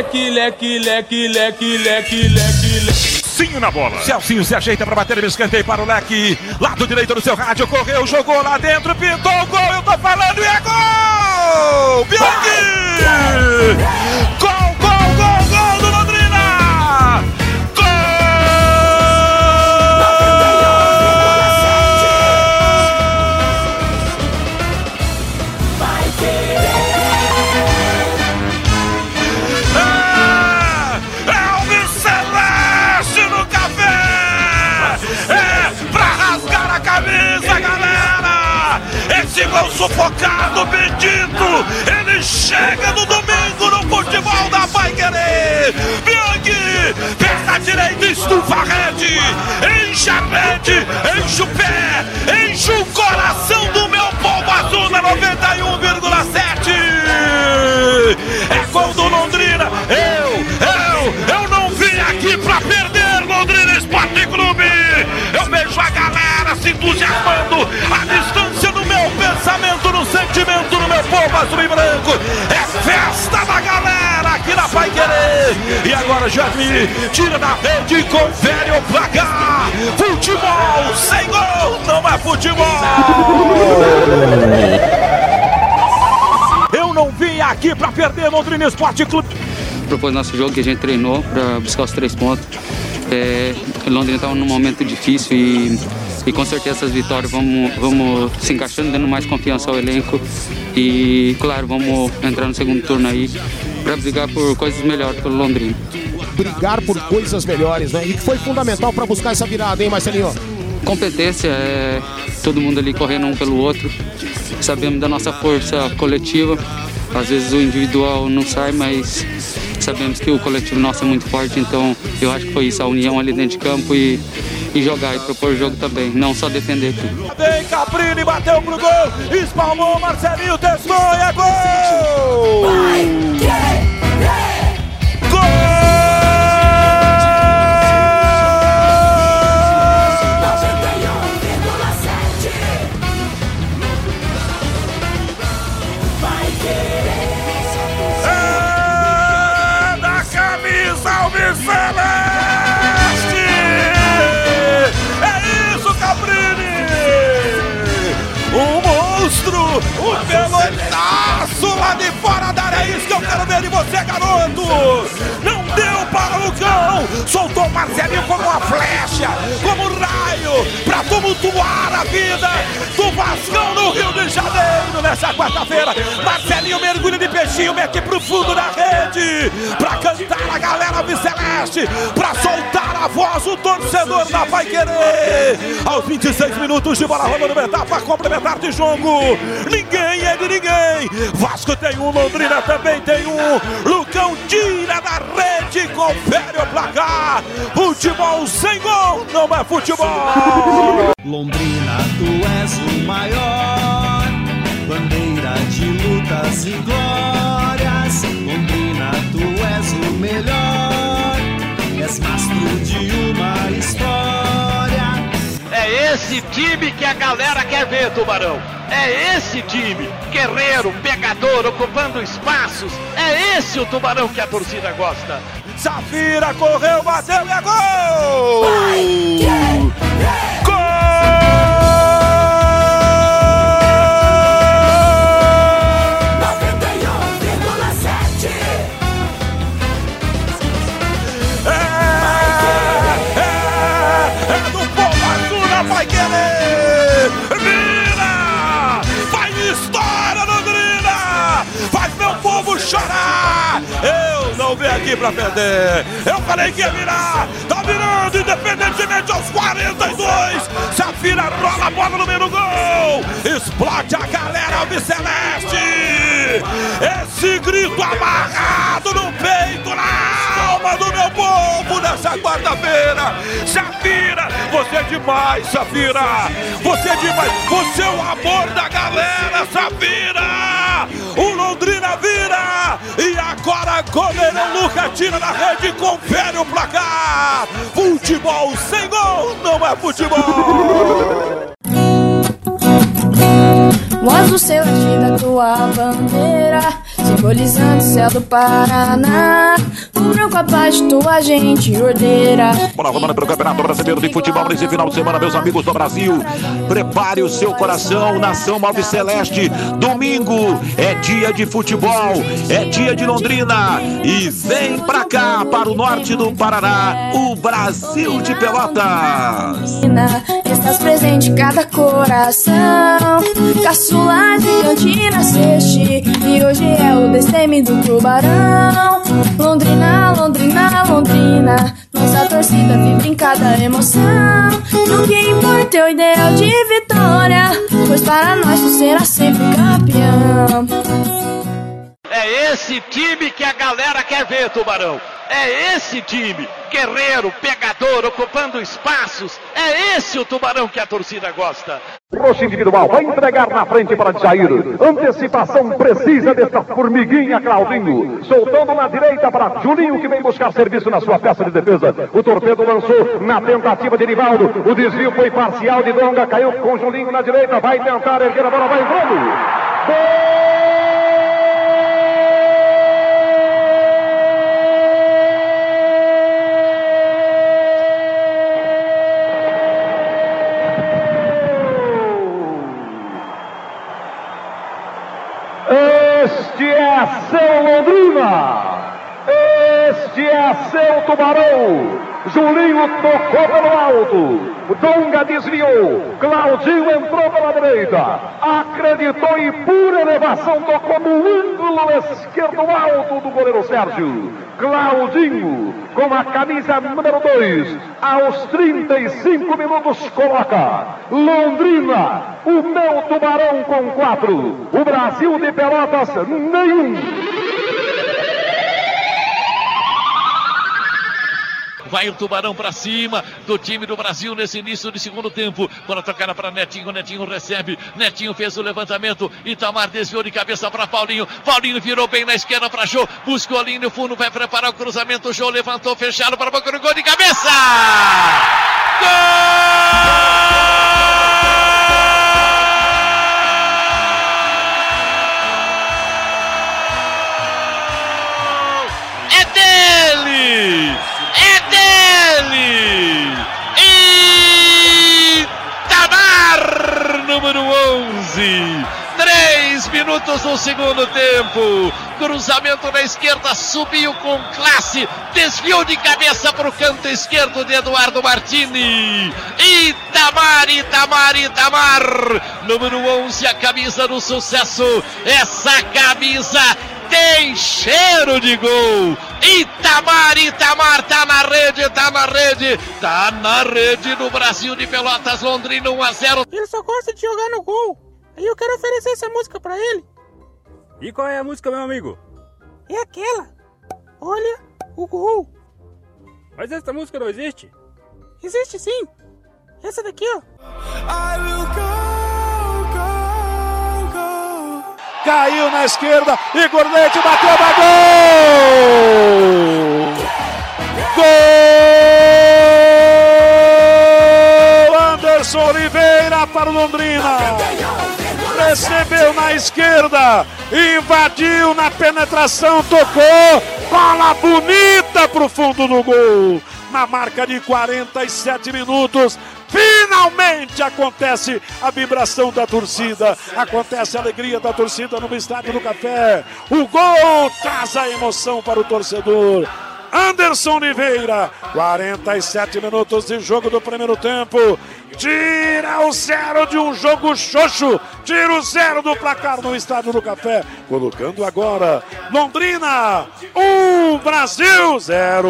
leque, leque, leque, leque, leque, leque, leque. Celcinho na bola. Celcinho se ajeita para bater, ele escanteio para o leque. Lado direito do seu rádio, correu, jogou lá dentro, pintou o gol, eu tô falando e é gol! Sufocado, bendito! Ele chega no domingo no futebol da Pai Querer! Bianchi, perna direita, estufa a rede! Enche a rede, enche o pé, enche o coração do meu povo azul na 91,7! É gol do Londrina! Eu, eu, eu não vim aqui pra perder, Londrina Esporte Clube! Eu vejo a galera se entusiasmando, a distância no no sentimento do meu povo azul e branco! É festa da galera aqui na Pai Querer! E agora, Jasmine, tira da rede e confere o placar! Futebol sem gol não é futebol! Eu não vim aqui pra perder, Londrina Esporte Clube! propôs nosso jogo que a gente treinou para buscar os três pontos. É, Londrina estava num momento difícil e, e com certeza essas vitórias vamos, vamos se encaixando, dando mais confiança ao elenco e, claro, vamos entrar no segundo turno aí para brigar por coisas melhores pelo Londrina. Brigar por coisas melhores, né? E que foi fundamental para buscar essa virada, hein, Marcelinho? Competência é todo mundo ali correndo um pelo outro. Sabemos da nossa força coletiva. Às vezes o individual não sai, mas sabemos que o coletivo nosso é muito forte, então eu acho que foi isso, a união ali dentro de campo e, e jogar e propor jogo também, não só defender aqui. Vem Caprini, bateu pro gol, espalmou, Marcelinho testou e é gol! É monstro! Um pelotaço lá de fora da área! É isso que eu quero ver de você, garoto! Não deu para o cão! Soltou o Marcelinho como uma flecha, como um raio, para tumultuar a vida do Vascão no Rio de Janeiro nessa quarta-feira. Marcelinho mergulha de peixinho, mete pro fundo da rede, para cantar a galera Celeste, para soltar a voz do torcedor da Vai Querer. Aos 26 minutos de bola rolando no etapa complementar de jogo. Ninguém é de ninguém. Vasco tem um, Londrina também tem um. Lucão tira da rede, confere o placar. Futebol sem gol não é futebol. Londrina, tu és o maior, bandeira de lutas e glórias. Londrina, tu és o melhor, és mastro de uma história. É esse time que a galera quer ver, Tubarão. É esse time, guerreiro, pegador, ocupando espaços. É esse o Tubarão que a torcida gosta. Safira correu, bateu e é gol! É, aqui pra perder! Eu falei que ia virar! Tá virando, independentemente aos 42! Safira rola a bola no meio do gol! Explode a galera Albiceleste! Esse grito amarrado no peito, na alma do meu povo nessa quarta-feira! Safira, você é demais, Safira! Você é demais! Você é o amor da galera, Safira! O Londrina vira! E agora goleirão Luca tira da rede confere o placar! Futebol sem gol não é futebol! O azul seu é vida, tua bandeira. simbolizando o céu do Paraná. Branco apaixonou a gente ordeira. Bola rolando pelo Campeonato Brasileiro de Futebol nesse final de semana, meus amigos do Brasil. Prepare o seu coração, nação Malve Celeste. Domingo é dia de futebol, é dia de Londrina. E vem pra cá, para o norte do Paraná, o Brasil de Pelotas. Estás presente em cada coração. Caçula de nasceste. E hoje é o destemido tubarão. Londrina, Londrina, Londrina. Nossa torcida vibra em cada emoção. No que importa é o ideal de vitória. Pois para nós tu será sempre campeão. É esse time que a galera quer ver, Tubarão. É esse time, guerreiro, pegador, ocupando espaços. É esse o Tubarão que a torcida gosta. Roxo individual, vai entregar na frente para Jair. Antecipação precisa desta formiguinha Claudinho. Soltando na direita para Julinho, que vem buscar serviço na sua peça de defesa. O torpedo lançou na tentativa de Rivaldo. O desvio foi parcial de Donga, caiu com Julinho na direita. Vai tentar erguer a bola, vai entrando. Gol! Seu Londrina. Este é seu Tubarão. Julinho tocou pelo alto. Donga desviou. Claudinho entrou pela direita. Acreditou e por elevação tocou no ângulo esquerdo alto do goleiro Sérgio. Claudinho, com a camisa número 2, aos 35 minutos, coloca Londrina, o meu tubarão com 4. O Brasil de Pelotas, nenhum. Vai o Tubarão para cima do time do Brasil nesse início de segundo tempo. Quando tocar para Netinho, Netinho recebe. Netinho fez o levantamento. Itamar desviou de cabeça para Paulinho. Paulinho virou bem na esquerda para Jô. Buscou a linha no fundo, vai preparar o cruzamento. Jô levantou, fechado para boca do gol de cabeça. Gol! Dele! Itamar, número 11. Três minutos do segundo tempo. Cruzamento na esquerda, subiu com classe. Desviou de cabeça para o canto esquerdo de Eduardo Martini. Itamar, Itamar, Itamar. Número 11, a camisa do sucesso. Essa camisa tem cheiro de gol. Itamar, Itamar tá na rede, tá na rede, tá na rede do Brasil de Pelotas, Londrina 1 a 0. Ele só gosta de jogar no gol. Aí eu quero oferecer essa música pra ele. E qual é a música, meu amigo? É aquela. Olha o gol. Mas essa música não existe. Existe sim. Essa daqui, ó. Caiu na esquerda. Igor Leite bateu, dá gol! Gol! Anderson Oliveira para o Londrina. Recebeu na esquerda, invadiu na penetração, tocou, bola bonita para o fundo do gol. Na marca de 47 minutos, Finalmente acontece a vibração da torcida, acontece a alegria da torcida no estádio do Café. O gol traz a emoção para o torcedor. Anderson Oliveira, 47 minutos de jogo do primeiro tempo. Tira o zero de um jogo xoxo. Tira o zero do placar no estádio do Café. Colocando agora Londrina, um Brasil, zero.